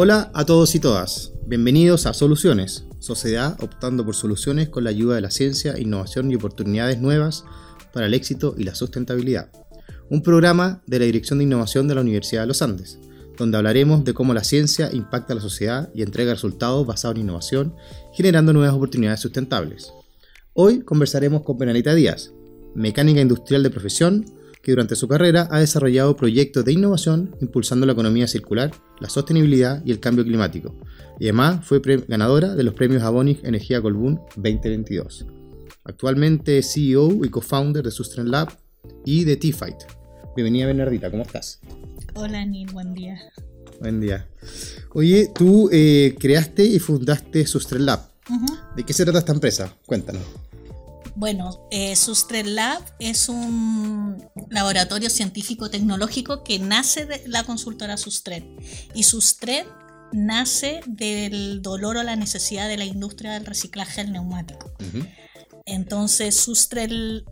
Hola a todos y todas, bienvenidos a Soluciones, sociedad optando por soluciones con la ayuda de la ciencia, innovación y oportunidades nuevas para el éxito y la sustentabilidad. Un programa de la Dirección de Innovación de la Universidad de los Andes, donde hablaremos de cómo la ciencia impacta a la sociedad y entrega resultados basados en innovación, generando nuevas oportunidades sustentables. Hoy conversaremos con Penalita Díaz, mecánica industrial de profesión, que durante su carrera ha desarrollado proyectos de innovación impulsando la economía circular, la sostenibilidad y el cambio climático. Y además fue ganadora de los premios Avonic Energía Colbún 2022. Actualmente es CEO y co-founder de Sustain Lab y de T-Fight. Bienvenida Bernardita, ¿cómo estás? Hola Nil, buen día. Buen día. Oye, tú eh, creaste y fundaste Sustain Lab. ¿De qué se trata esta empresa? Cuéntanos. Bueno, eh, Lab es un laboratorio científico-tecnológico que nace de la consultora Sustred. Y Sustred nace del dolor o la necesidad de la industria del reciclaje del neumático. Entonces, Sustrel,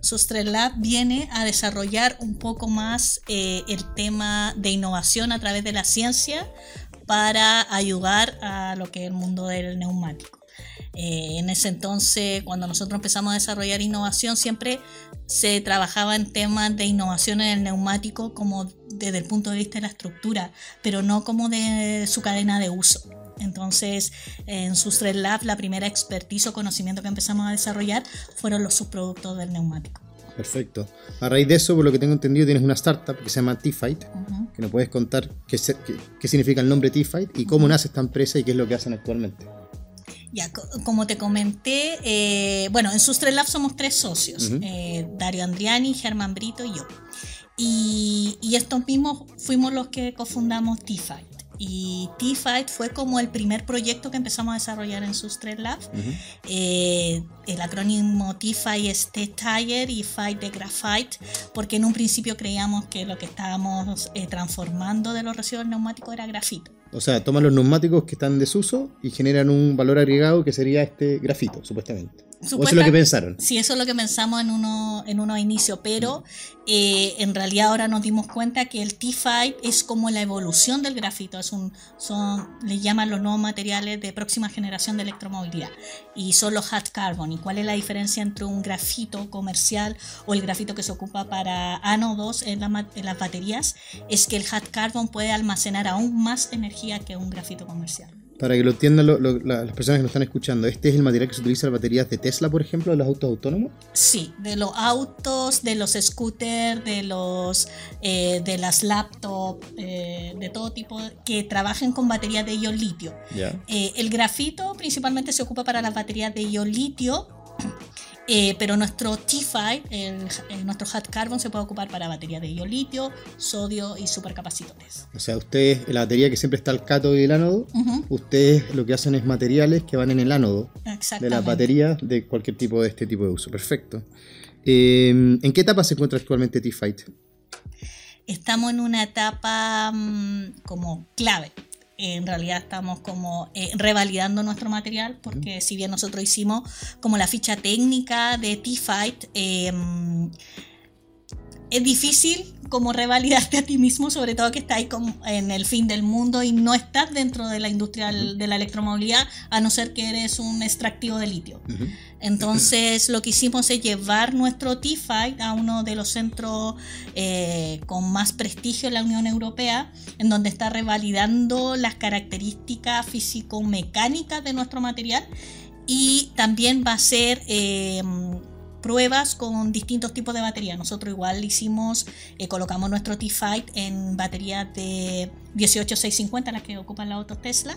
Lab viene a desarrollar un poco más eh, el tema de innovación a través de la ciencia para ayudar a lo que es el mundo del neumático. Eh, en ese entonces, cuando nosotros empezamos a desarrollar innovación, siempre se trabajaba en temas de innovación en el neumático como desde el punto de vista de la estructura, pero no como de su cadena de uso. Entonces, en Sustred Lab, la primera expertise o conocimiento que empezamos a desarrollar fueron los subproductos del neumático. Perfecto. A raíz de eso, por lo que tengo entendido, tienes una startup que se llama T-Fight, que nos puedes contar qué, qué, significa el nombre T-Fight y cómo nace esta empresa y qué es lo que hacen actualmente. Ya, como te comenté, eh, bueno, en Sustre Lab somos tres socios, eh, Dario Andriani, Germán Brito y yo. Y, y, estos mismos fuimos los que cofundamos T-Fight. Y T-Fight fue como el primer proyecto que empezamos a desarrollar en Sustre Lab. Eh, el acrónimo T-Fight es T-Tire y Fight de Graphite, porque en un principio creíamos que lo que estábamos transformando de los residuos neumáticos era grafito. O sea, toman los neumáticos que están en desuso y generan un valor agregado que sería este grafito, supuestamente. ¿O eso es lo que pensaron? Sí, eso es lo que pensamos en uno, en uno inicio, pero eh, en realidad ahora nos dimos cuenta que el T5 es como la evolución del grafito, es un, son, le llaman los nuevos materiales de próxima generación de electromovilidad y son los hot carbon. ¿Y cuál es la diferencia entre un grafito comercial o el grafito que se ocupa para ánodos en, en las baterías? Es que el hot carbon puede almacenar aún más energía que un grafito comercial. Para que lo entiendan las personas que nos están escuchando, ¿este es el material que se utiliza en las baterías de Tesla, por ejemplo, de los autos autónomos? Sí, de los autos, de los scooters, de los eh, de las laptops, eh, de todo tipo que trabajen con baterías de ion litio. Eh, el grafito principalmente se ocupa para las baterías de ion litio eh, pero nuestro T5, el, nuestro hot carbon, se puede ocupar para baterías de ion litio, sodio y supercapacitores. O sea, ustedes, la batería que siempre está el cátodo y el ánodo, ustedes lo que hacen es materiales que van en el ánodo de las baterías de cualquier tipo de este tipo de uso. Perfecto. Em, ¿En qué etapa se encuentra actualmente T-Fight? Estamos en una etapa mm, como clave en realidad estamos como eh, revalidando nuestro material porque si bien nosotros hicimos como la ficha técnica de T-Fight, em, es difícil como revalidarte a ti mismo, sobre todo que estás como en el fin del mundo y no estás dentro de la industria de la electromovilidad, a no ser que eres un extractivo de litio. Entonces, lo que hicimos es llevar nuestro T-Fight a uno de los centros eh, con más prestigio en la Unión Europea, en donde está revalidando las características físico-mecánicas de nuestro material y también va a ser eh, pruebas con distintos tipos de baterías. Nosotros igual hicimos, eh, colocamos nuestro T-Fight en baterías de 18650, las que ocupan la autos Tesla,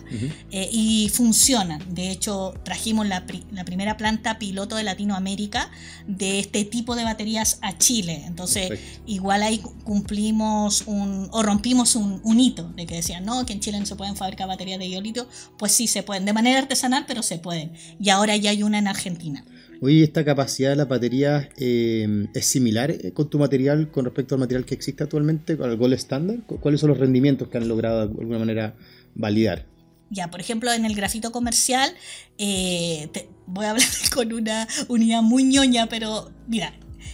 eh, y funcionan. De hecho, trajimos la, primera planta piloto de Latinoamérica de este tipo de baterías a Chile. Entonces, igual ahí cumplimos un, o rompimos un, hito de que decían, no, que en Chile no se pueden fabricar baterías de iolito. Pues sí, se pueden, de manera artesanal, pero se pueden. Y ahora ya hay una en Argentina. Oye, ¿esta capacidad de la batería eh, es similar eh, con tu material con respecto al material que existe actualmente, con el Gold Standard? ¿Cuáles son los rendimientos que han logrado de alguna manera validar? Ya, por ejemplo, en el grafito comercial, eh, voy a hablar con una unidad muy ñoña, pero mira,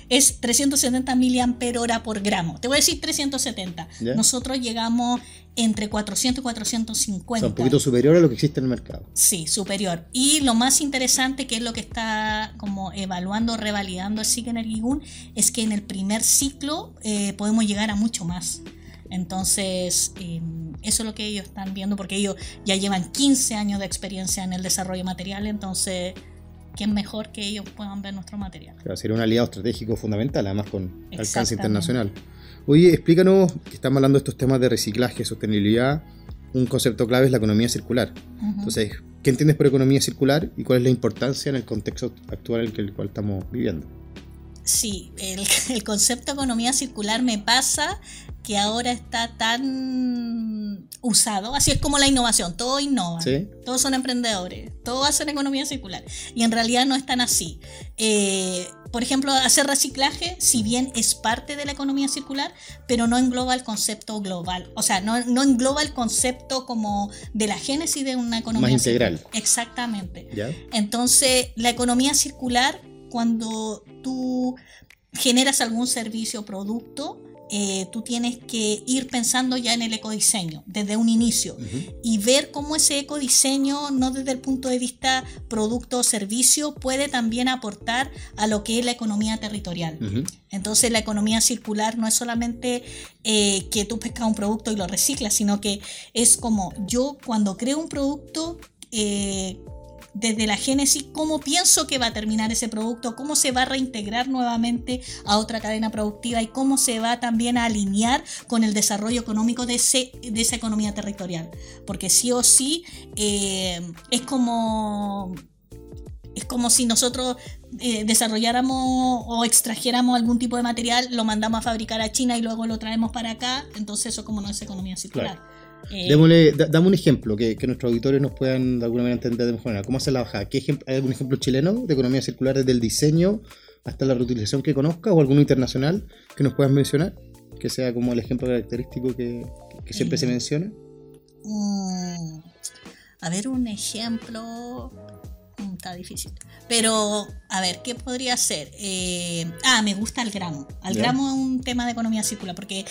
es 370 mAh por gramo. Te voy a decir 370. Nosotros llegamos entre 400 y 450. O un poquito superior a lo que existe en el mercado. Sí, superior. Y lo más interesante, que es lo que está como evaluando, revalidando el SIG Energy es que en el primer ciclo eh, podemos llegar a mucho más. Entonces, em, eso es lo que ellos están viendo, porque ellos ya llevan 15 años de experiencia en el desarrollo material, entonces, ¿quién mejor que ellos puedan ver nuestro material? Claro, sería un aliado estratégico fundamental, además con alcance internacional. Oye, explícanos, que estamos hablando de estos temas de reciclaje, sostenibilidad, un concepto clave es la economía circular. Entonces, ¿qué entiendes por economía circular y cuál es la importancia en el contexto actual en el cual estamos viviendo? Sí, el, el, concepto de economía circular me pasa que ahora está tan usado. Así es como la innovación, todo innova. Todos son emprendedores, todos hacen economía circular. Y en realidad no es tan así. Eh, por ejemplo, hacer reciclaje, si bien es parte de la economía circular, pero no engloba el concepto global. O sea, no, no engloba el concepto como de la génesis de una economía Más integral. Exactamente. Entonces, la economía circular, cuando tú generas algún servicio o producto, eh, tú tienes que ir pensando ya en el ecodiseño desde un inicio y ver cómo ese ecodiseño, no desde el punto de vista producto o servicio, puede también aportar a lo que es la economía territorial. Entonces la economía circular no es solamente eh, que tú pescas un producto y lo reciclas, sino que es como yo cuando creo un producto, eh, desde la génesis cómo pienso que va a terminar ese producto, cómo se va a reintegrar nuevamente a otra cadena productiva y cómo se va también a alinear con el desarrollo económico de, ese, de esa economía territorial. Porque sí o sí eh, es como es como si nosotros eh, desarrolláramos o extrajéramos algún tipo de material, lo mandamos a fabricar a China y luego lo traemos para acá, entonces eso como no es economía circular. Dame un ejemplo que, nuestros auditores nos puedan de alguna manera entender de mejor manera. ¿Cómo hace la bajada? ¿Hay algún ejemplo chileno de economía circular desde el diseño hasta la reutilización que conozca o alguno internacional que nos puedas mencionar? Que sea como el ejemplo característico que, siempre se eh, menciona. Mm, a ver, un ejemplo. Está difícil. Pero, a ver, ¿qué podría ser? Eh, ah, me gusta el gramo. Al gramo es un tema de economía circular, porque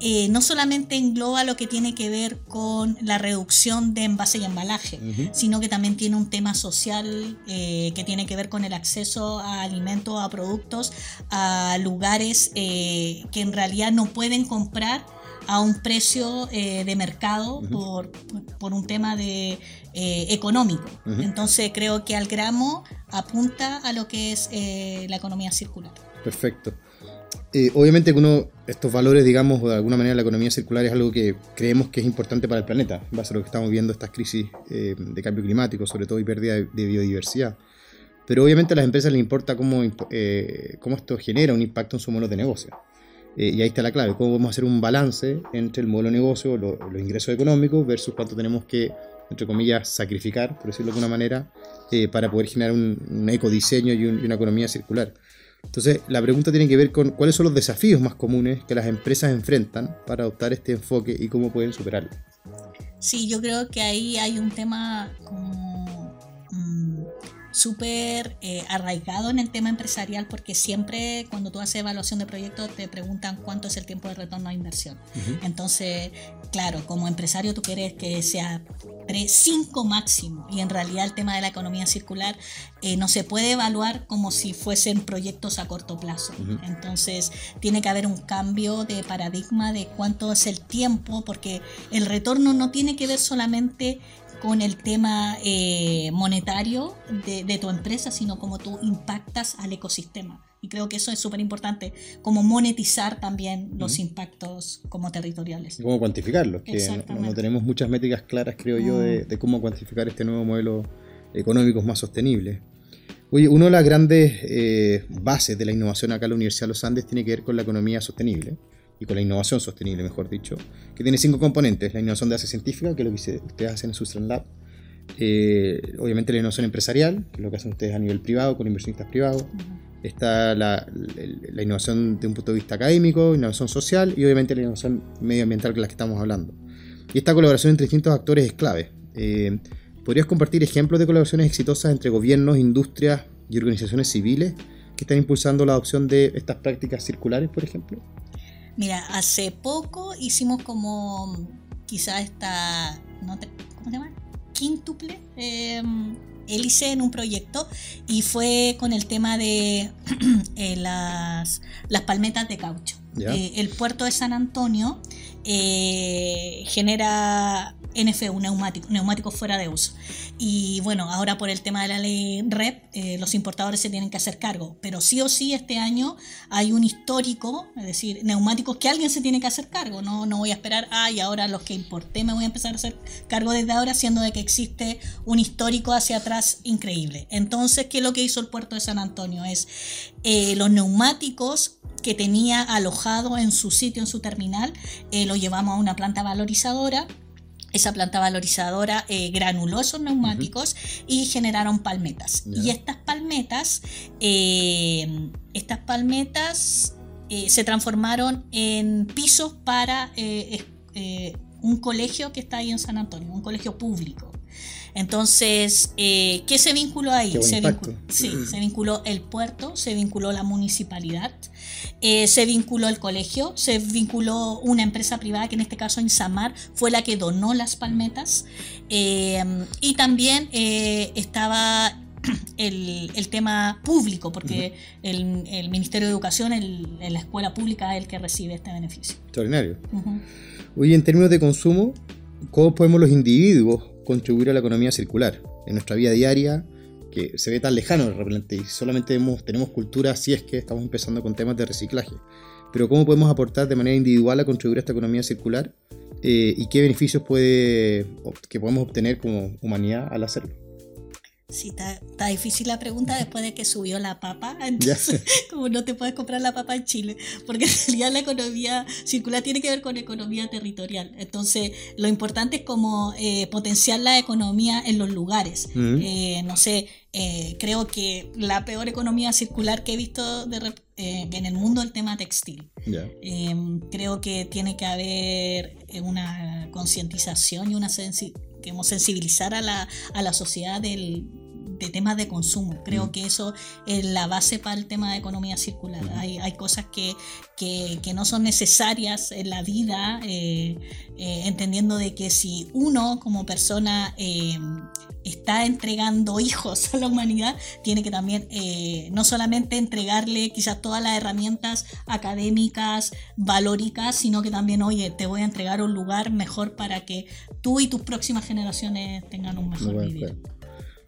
eh, no solamente engloba lo que tiene que ver con la reducción de envase y embalaje, sino que también tiene un tema social eh, que tiene que ver con el acceso a alimentos, a productos, a lugares que en realidad no pueden comprar a un precio de mercado por, por, un tema de eh, económico. Entonces creo que al gramo apunta a lo que es eh, la economía circular. Perfecto. Eh, obviamente que uno, estos valores, digamos, de alguna manera la economía circular es algo que creemos que es importante para el planeta, en base a lo que estamos viendo estas crisis de cambio climático, sobre todo y pérdida de, biodiversidad. Pero obviamente a las empresas les importa cómo, cómo esto genera un impacto en su modelo de negocio. Y ahí está la clave, cómo podemos hacer un balance entre el modelo de negocio, los ingresos económicos, versus cuánto tenemos que entre comillas, sacrificar, por decirlo de alguna manera, eh, para poder generar un, ecodiseño y, una economía circular. Entonces, la pregunta tiene que ver con cuáles son los desafíos más comunes que las empresas enfrentan para adoptar este enfoque y cómo pueden superarlo. Sí, yo creo que ahí hay un tema como súper eh, arraigado en el tema empresarial porque siempre cuando tú haces evaluación de proyectos te preguntan cuánto es el tiempo de retorno a inversión. Entonces, claro, como empresario tú quieres que sea 3, 5 máximo y en realidad el tema de la economía circular eh, no se puede evaluar como si fuesen proyectos a corto plazo. Entonces, tiene que haber un cambio de paradigma de cuánto es el tiempo porque el retorno no tiene que ver solamente con el tema eh, monetario de, tu empresa, sino como tú impactas al ecosistema. Y creo que eso es súper importante, como monetizar también los impactos como territoriales. Y cómo cuantificarlos, que no, tenemos muchas métricas claras, creo yo, de, de, cómo cuantificar este nuevo modelo económico más sostenible. Oye, una de las grandes eh, bases de la innovación acá en la Universidad de los Andes tiene que ver con la economía sostenible y con la innovación sostenible, mejor dicho, que tiene cinco componentes. La innovación de base científica, que es lo que ustedes hacen en Sustran Lab. Eh, obviamente la innovación empresarial, que es lo que hacen ustedes a nivel privado, con inversionistas privados. Está la, innovación de un punto de vista académico, innovación social y obviamente la innovación medioambiental, que la que estamos hablando. Y esta colaboración entre distintos actores es clave. Eh, ¿Podrías compartir ejemplos de colaboraciones exitosas entre gobiernos, industrias y organizaciones civiles que están impulsando la adopción de estas prácticas circulares, por ejemplo? Mira, hace poco hicimos como quizá esta, ¿cómo se llama? Quíntuple em, hélice en un proyecto y fue con el tema de eh, las, las palmetas de caucho. Eh, el puerto de San Antonio eh, genera NFU, neumático, neumáticos fuera de uso. Y bueno, ahora por el tema de la ley REP, eh, los importadores se tienen que hacer cargo. Pero sí o sí este año hay un histórico, es decir, neumáticos que alguien se tiene que hacer cargo. No, no voy a esperar, ah, y ahora los que importé me voy a empezar a hacer cargo desde ahora, siendo de que existe un histórico hacia atrás increíble. Entonces, ¿qué es lo que hizo el puerto de San Antonio? Es los neumáticos que tenía alojado en su sitio, en su terminal, eh, lo llevamos a una planta valorizadora. Esa planta valorizadora eh, granuló esos neumáticos y generaron palmetas. Y estas palmetas, eh, estas palmetas se transformaron en pisos para un colegio que está ahí en San Antonio, un colegio público. Entonces, eh, ¿qué se vinculó ahí? Se vinculó, sí, se vinculó el puerto, se vinculó la municipalidad, eh, se vinculó el colegio, se vinculó una empresa privada que en este caso Insamar fue la que donó las palmetas eh, y también estaba el, tema público, porque el, Ministerio de Educación, en la escuela pública, es el que recibe este beneficio. Extraordinario. Hoy, en términos de consumo, ¿cómo podemos los individuos contribuir a la economía circular en nuestra vida diaria, que se ve tan lejano de repente y solamente tenemos cultura si es que estamos empezando con temas de reciclaje. Pero ¿cómo podemos aportar de manera individual a contribuir a esta economía circular? Eh, ¿Y qué beneficios puede, que podemos obtener como humanidad al hacerlo? Sí, está, difícil la pregunta después de que subió la papa. Entonces, como no te puedes comprar la papa en Chile, porque en realidad la economía circular tiene que ver con economía territorial. Entonces, lo importante es como eh, potenciar la economía en los lugares. Eh, no sé, eh, creo que la peor economía circular que he visto en el mundo es el tema textil. creo que tiene que haber una concientización y una sensibilizar a la, a la sociedad del, de temas de consumo. Creo mm. que eso es la base para el tema de economía circular. hay, hay, cosas que, que, que, no son necesarias en la vida, eh, eh, entendiendo de que si uno como persona eh, está entregando hijos a la humanidad, tiene que también no solamente entregarle quizás todas las herramientas académicas, valóricas, sino que también, oye, te voy a entregar un lugar mejor para que tú y tus próximas generaciones tengan un mejor vida.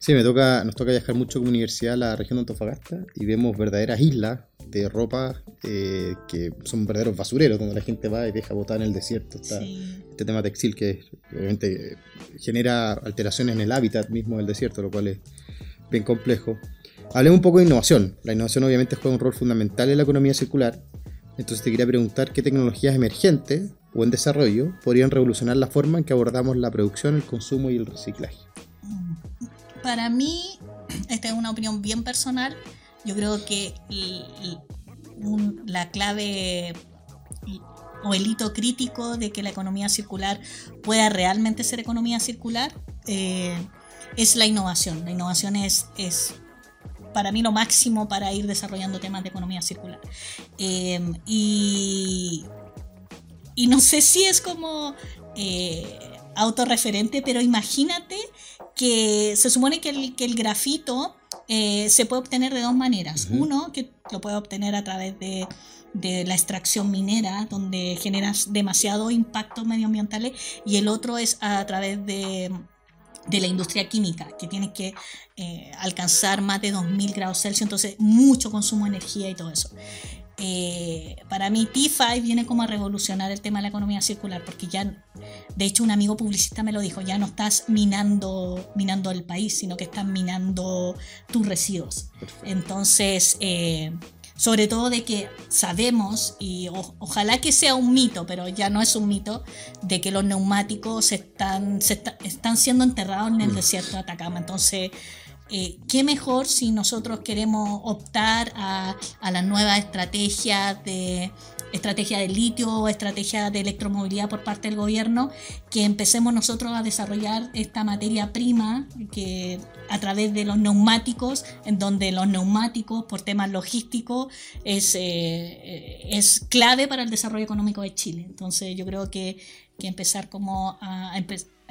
Sí, me toca, nos toca viajar mucho como universidad a la región de Antofagasta y vemos verdaderas islas de ropa eh, que son verdaderos basureros, donde la gente va y deja botar en el desierto. Este tema textil que obviamente genera alteraciones en el hábitat mismo del desierto, lo cual es bien complejo. Hablemos un poco de innovación. La innovación obviamente juega un rol fundamental en la economía circular. Entonces te quería preguntar qué tecnologías emergentes o en desarrollo podrían revolucionar la forma en que abordamos la producción, el consumo y el reciclaje. Para mí, esta es una opinión bien personal, yo creo que la clave o el hito crítico de que la economía circular pueda realmente ser economía circular eh, es la innovación. La innovación es, es para mí lo máximo para ir desarrollando temas de economía circular. Eh, y, no sé si es como eh, autorreferente, pero imagínate que se supone que el, que el grafito eh, se puede obtener de dos maneras. Uno, que lo puede obtener a través de, de, la extracción minera, donde generas demasiado impacto medioambiental, y el otro es a través de, de la industria química, que tiene que eh, alcanzar más de 2000 grados Celsius, entonces mucho consumo de energía y todo eso. Eh, para mí T5 viene como a revolucionar el tema de la economía circular, porque ya, de hecho un amigo publicista me lo dijo, ya no estás minando, minando el país, sino que estás minando tus residuos. Entonces, eh, sobre todo de que sabemos, y ojalá que sea un mito, pero ya no es un mito, de que los neumáticos están, se están siendo enterrados en el mm. desierto de Atacama. Entonces, eh, ¿qué mejor si nosotros queremos optar a, a las nuevas estrategias de, estrategia de litio, estrategia de electromovilidad por parte del gobierno, que empecemos nosotros a desarrollar esta materia prima que a través de los neumáticos, en donde los neumáticos por temas logísticos es, eh, es clave para el desarrollo económico de Chile. Entonces yo creo que, que empezar como a, a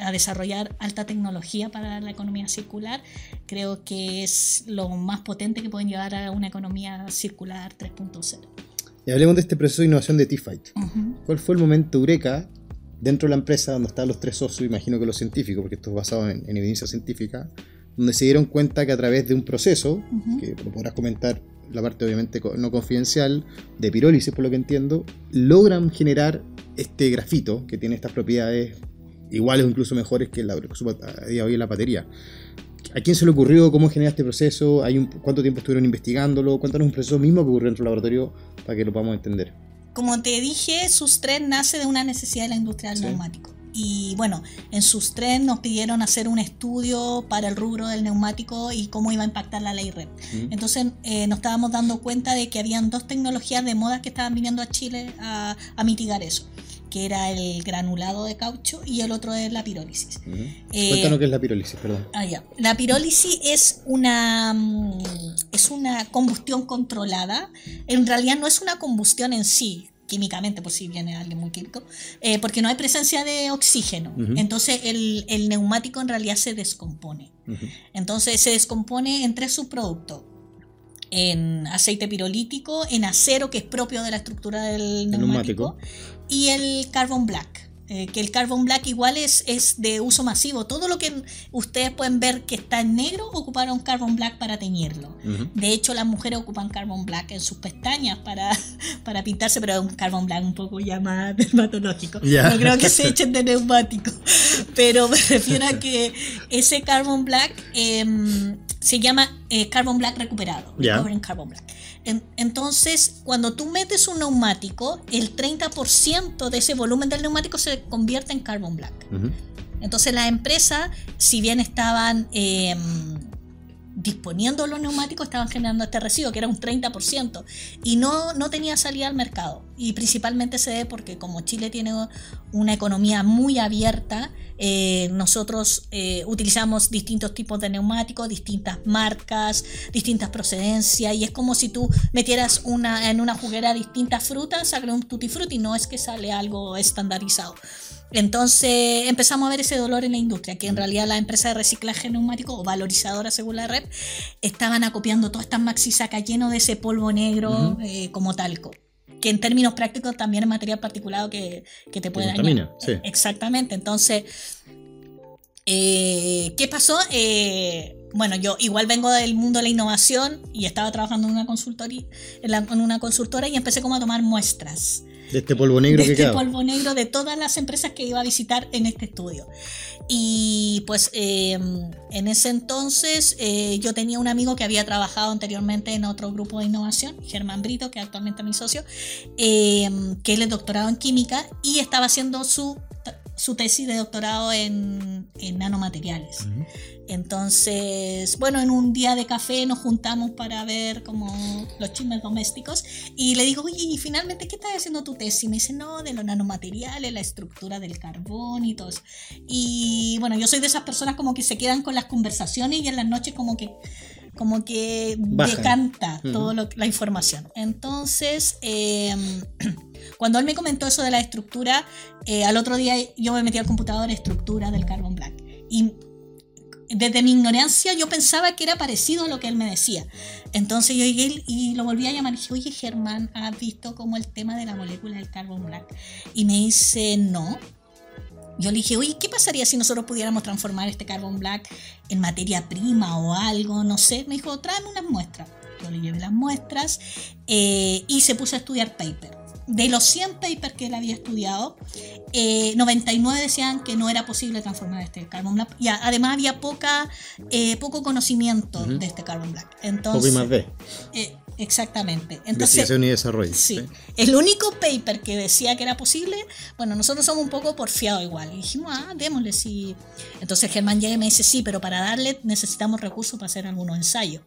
desarrollar alta tecnología para la economía circular, creo que es lo más potente que pueden llevar a una economía circular 3.0. Y hablemos de este proceso de innovación de T-Fight. ¿Cuál fue el momento eureka dentro de la empresa donde estaban los tres socios, imagino que los científicos, porque esto es basado en, evidencia científica, donde se dieron cuenta que a través de un proceso, que podrás comentar la parte obviamente no confidencial, de pirólisis por lo que entiendo, logran generar este grafito que tiene estas propiedades iguales o incluso mejores que la, a día de hoy en la batería. ¿A quién se le ocurrió? ¿Cómo genera este proceso? ¿Hay un, ¿Cuánto tiempo estuvieron investigándolo? Cuéntanos un proceso mismo que ocurrió en tu laboratorio para que lo podamos entender. Como te dije, SUS3 nace de una necesidad de la industria del neumático. Y bueno, en SUS3 nos pidieron hacer un estudio para el rubro del neumático y cómo iba a impactar la ley REP. Entonces eh, nos estábamos dando cuenta de que habían dos tecnologías de moda que estaban viniendo a Chile a, a mitigar eso que era el granulado de caucho, y el otro es la pirólisis. Eh, Cuéntanos qué es la pirólisis, perdón. Ah, ya. La pirólisis es una, mm, es una combustión controlada. En realidad no es una combustión en sí, químicamente, por si viene alguien muy químico, eh, porque no hay presencia de oxígeno. Entonces el, el, neumático en realidad se descompone. Entonces se descompone en tres subproductos en aceite pirolítico, en acero, que es propio de la estructura del neumático, y el carbon black. Eh, que el carbon black igual es, es de uso masivo. Todo lo que ustedes pueden ver que está en negro, ocuparon carbon black para teñirlo. De hecho, las mujeres ocupan carbon black en sus pestañas para, para pintarse, pero es un carbon black un poco ya más dermatológico. No creo que se echen de neumático. Pero me refiero a que ese carbon black em, se llama eh, carbon black recuperado. Carbon black. entonces, cuando tú metes un neumático, el 30% de ese volumen del neumático se convierte en carbon black. Entonces, la empresa, si bien estaban em, disponiendo los neumáticos estaban generando este residuo, que era un 30%, y no, no tenía salida al mercado. Y principalmente se debe porque como Chile tiene una economía muy abierta, eh, nosotros eh, utilizamos distintos tipos de neumáticos, distintas marcas, distintas procedencias, y es como si tú metieras una, en una juguera distintas frutas, sale un tutti frutti, no es que sale algo estandarizado. Entonces empezamos a ver ese dolor en la industria, que en realidad la empresa de reciclaje neumático o valorizadora según la red estaban acopiando todas estas maxi sacas lleno de ese polvo negro eh, como talco. Que en términos prácticos también es material particulado que, que te puede dañar. Sí. Exactamente. Entonces, eh, ¿qué pasó? Eh, bueno, yo igual vengo del mundo de la innovación y estaba trabajando en una consultoría, en una consultora y empecé como a tomar muestras de este polvo negro de este polvo negro de todas las empresas que iba a visitar en este estudio. Y pues em, en ese entonces eh, yo tenía un amigo que había trabajado anteriormente en otro grupo de innovación, Germán Brito, que actualmente es mi socio, em, que él es doctorado en química y estaba haciendo su su tesis de doctorado en, nanomateriales. Entonces, bueno, en un día de café nos juntamos para ver como los chismes domésticos y le digo, oye, ¿y finalmente qué estás haciendo tu tesis? Y me dice, no, de los nanomateriales, la estructura del carbón y todo eso. Y bueno, yo soy de esas personas como que se quedan con las conversaciones y en las noches como que como que decanta toda la información. Entonces, em, cuando él me comentó eso de la estructura, eh, al otro día yo me metí al computador estructura del carbon black. Y desde mi ignorancia yo pensaba que era parecido a lo que él me decía. Entonces yo llegué y lo volví a llamar y dije, oye Germán, ¿has visto como el tema de la molécula del carbon black? Y me dice, no. Yo le dije, oye, ¿qué pasaría si nosotros pudiéramos transformar este carbon black en materia prima o algo? No sé. Me dijo, tráeme unas muestras. Yo le llevé las muestras eh, y se puso a estudiar paper. De los 100 papers que él había estudiado, 99 eh, decían que no era posible transformar este carbon black. Y además había poca, eh, poco conocimiento de este carbon black. Entonces, más Exactamente. Entonces, y desarrollo. Sí. El único paper que decía que era posible, bueno, nosotros somos un poco porfiados igual. Y dijimos, ah, démosle, sí. Entonces Germán llega y me dice, sí, pero para darle necesitamos recursos para hacer algunos ensayos.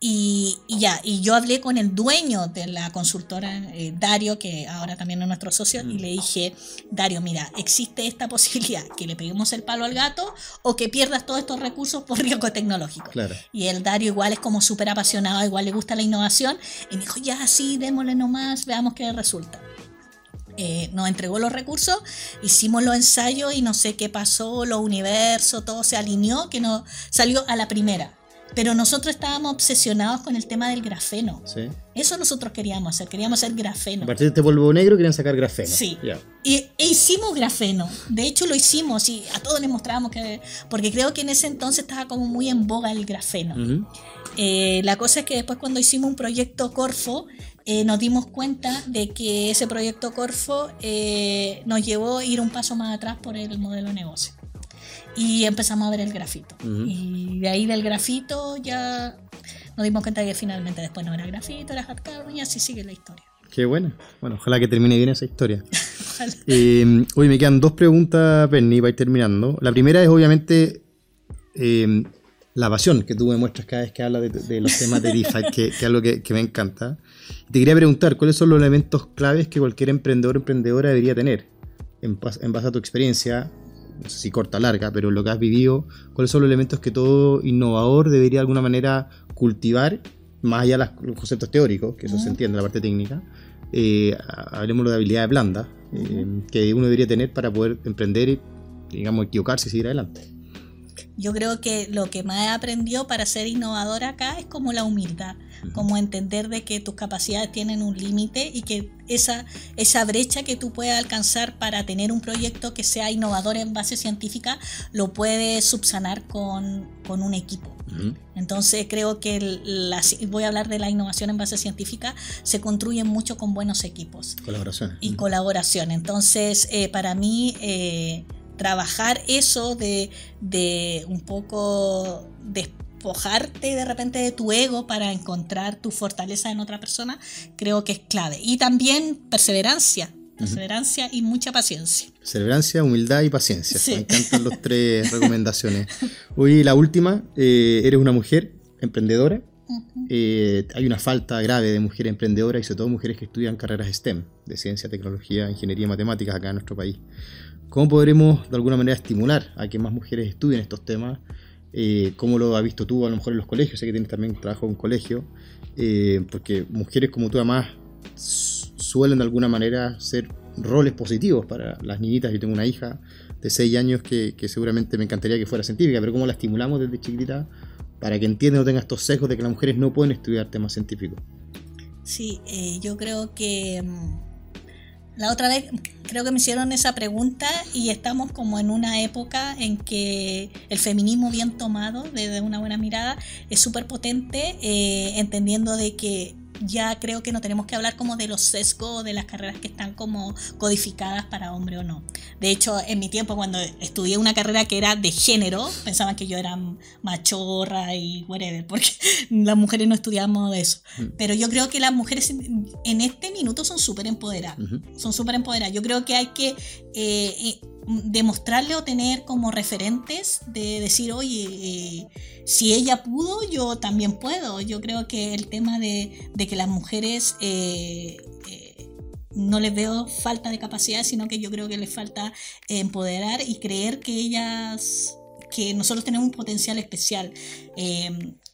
Y, ya, y yo hablé con el dueño de la consultora, eh, Dario, que ahora también es nuestro socio, y le dije, Dario, mira, existe esta posibilidad, que le peguemos el palo al gato o que pierdas todos estos recursos por riesgo tecnológico. Claro. Y el Dario igual es como súper apasionado, igual le gusta la innovación, y me dijo, ya, sí, démosle nomás, veamos qué resulta. Eh, nos entregó los recursos, hicimos los ensayos y no sé qué pasó, los universos, todo se alineó, que no salió a la primera. Pero nosotros estábamos obsesionados con el tema del grafeno. Sí. Eso nosotros queríamos hacer, queríamos hacer grafeno. A partir de este polvo negro querían sacar grafeno. Sí. Y, e hicimos grafeno. De hecho lo hicimos y a todos les mostrábamos que... Porque creo que en ese entonces estaba como muy en boga el grafeno. Eh, la cosa es que después cuando hicimos un proyecto Corfo, eh, nos dimos cuenta de que ese proyecto Corfo eh, nos llevó a ir un paso más atrás por el modelo de negocio y empezamos a ver el grafito. Y de ahí del grafito ya nos dimos cuenta que finalmente después no era grafito, era hardcover y así sigue la historia. Qué bueno. Bueno, ojalá que termine bien esa historia. eh, hoy me quedan dos preguntas, Penny, para ir terminando. La primera es obviamente eh, la pasión que tú me muestras cada vez que hablas de, los temas de DeFi, que, es algo que, me encanta. Te quería preguntar, ¿cuáles son los elementos claves que cualquier emprendedor o emprendedora debería tener en, en base a tu experiencia no sé si corta larga, pero lo que has vivido, cuáles son los elementos que todo innovador debería de alguna manera cultivar, más allá de los conceptos teóricos, que eso se entiende, la parte técnica, eh, hablemos de habilidades blandas eh, que uno debería tener para poder emprender y, digamos, equivocarse y seguir adelante. Yo creo que lo que más he aprendido para ser innovador acá es como la humildad como entender de que tus capacidades tienen un límite y que esa, esa brecha que tú puedes alcanzar para tener un proyecto que sea innovador en base científica, lo puedes subsanar con, un equipo. Entonces creo que voy a hablar de la innovación en base científica, se construye mucho con buenos equipos. Colaboración. Y colaboración. Entonces, eh, para mí, eh, trabajar eso de, de un poco de despojarte de repente de tu ego para encontrar tu fortaleza en otra persona, creo que es clave. Y también perseverancia, perseverancia y mucha paciencia. Perseverancia, humildad y paciencia. Me encantan las tres recomendaciones. Hoy la última, eh, eres una mujer emprendedora. Eh, hay una falta grave de mujeres emprendedoras y sobre todo mujeres que estudian carreras STEM, de ciencia, tecnología, ingeniería y matemáticas acá en nuestro país. ¿Cómo podremos de alguna manera estimular a que más mujeres estudien estos temas? eh, cómo lo has visto tú a lo mejor en los colegios, sé que tienes también trabajo en colegio, eh, porque mujeres como tú además suelen de alguna manera ser roles positivos para las niñitas. Yo tengo una hija de 6 años que, seguramente me encantaría que fuera científica, pero cómo la estimulamos desde chiquitita para que entienda no tenga estos sesgos de que las mujeres no pueden estudiar temas científicos. Sí, eh, yo creo que mm, la otra vez creo que me hicieron esa pregunta y estamos como en una época en que el feminismo bien tomado desde una buena mirada es súper potente, eh, entendiendo de que ya creo que no tenemos que hablar como de los sesgos de las carreras que están como codificadas para hombre o no. De hecho, en mi tiempo cuando estudié una carrera que era de género, pensaban que yo era machorra y whatever, porque las mujeres no estudiamos de eso. Mm. Pero yo creo que las mujeres en este minuto son súper empoderadas. Son súper empoderadas. Yo creo que hay que... Eh, eh, demostrarle o tener como referentes de decir, oye, eh, si ella pudo, yo también puedo. Yo creo que el tema de, que las mujeres eh, eh, no les veo falta de capacidad, sino que yo creo que les falta empoderar y creer que ellas, que nosotros tenemos un potencial especial.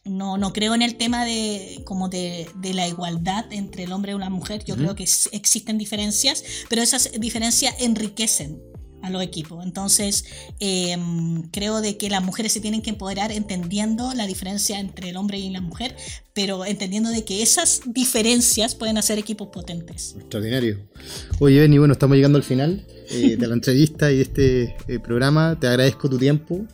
no, no creo en el tema de como de, la igualdad entre el hombre y la mujer. Yo creo que existen diferencias, pero esas diferencias enriquecen a los equipos. Entonces, em, creo de que las mujeres se tienen que empoderar entendiendo la diferencia entre el hombre y la mujer, pero entendiendo de que esas diferencias pueden hacer equipos potentes. Extraordinario. Oye, Benny, bueno, estamos llegando al final eh, de la entrevista y de este eh, programa. Te agradezco tu tiempo,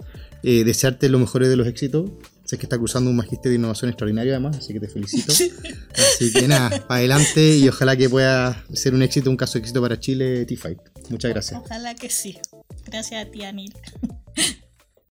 eh, desearte lo mejor de los éxitos. Sé que está cruzando un magister de innovación extraordinario además, así que te felicito. Así que nada, adelante y ojalá que pueda ser un éxito, un caso de éxito para Chile, T-Fight. Muchas gracias. Ojalá que sí. Gracias a ti, Anil.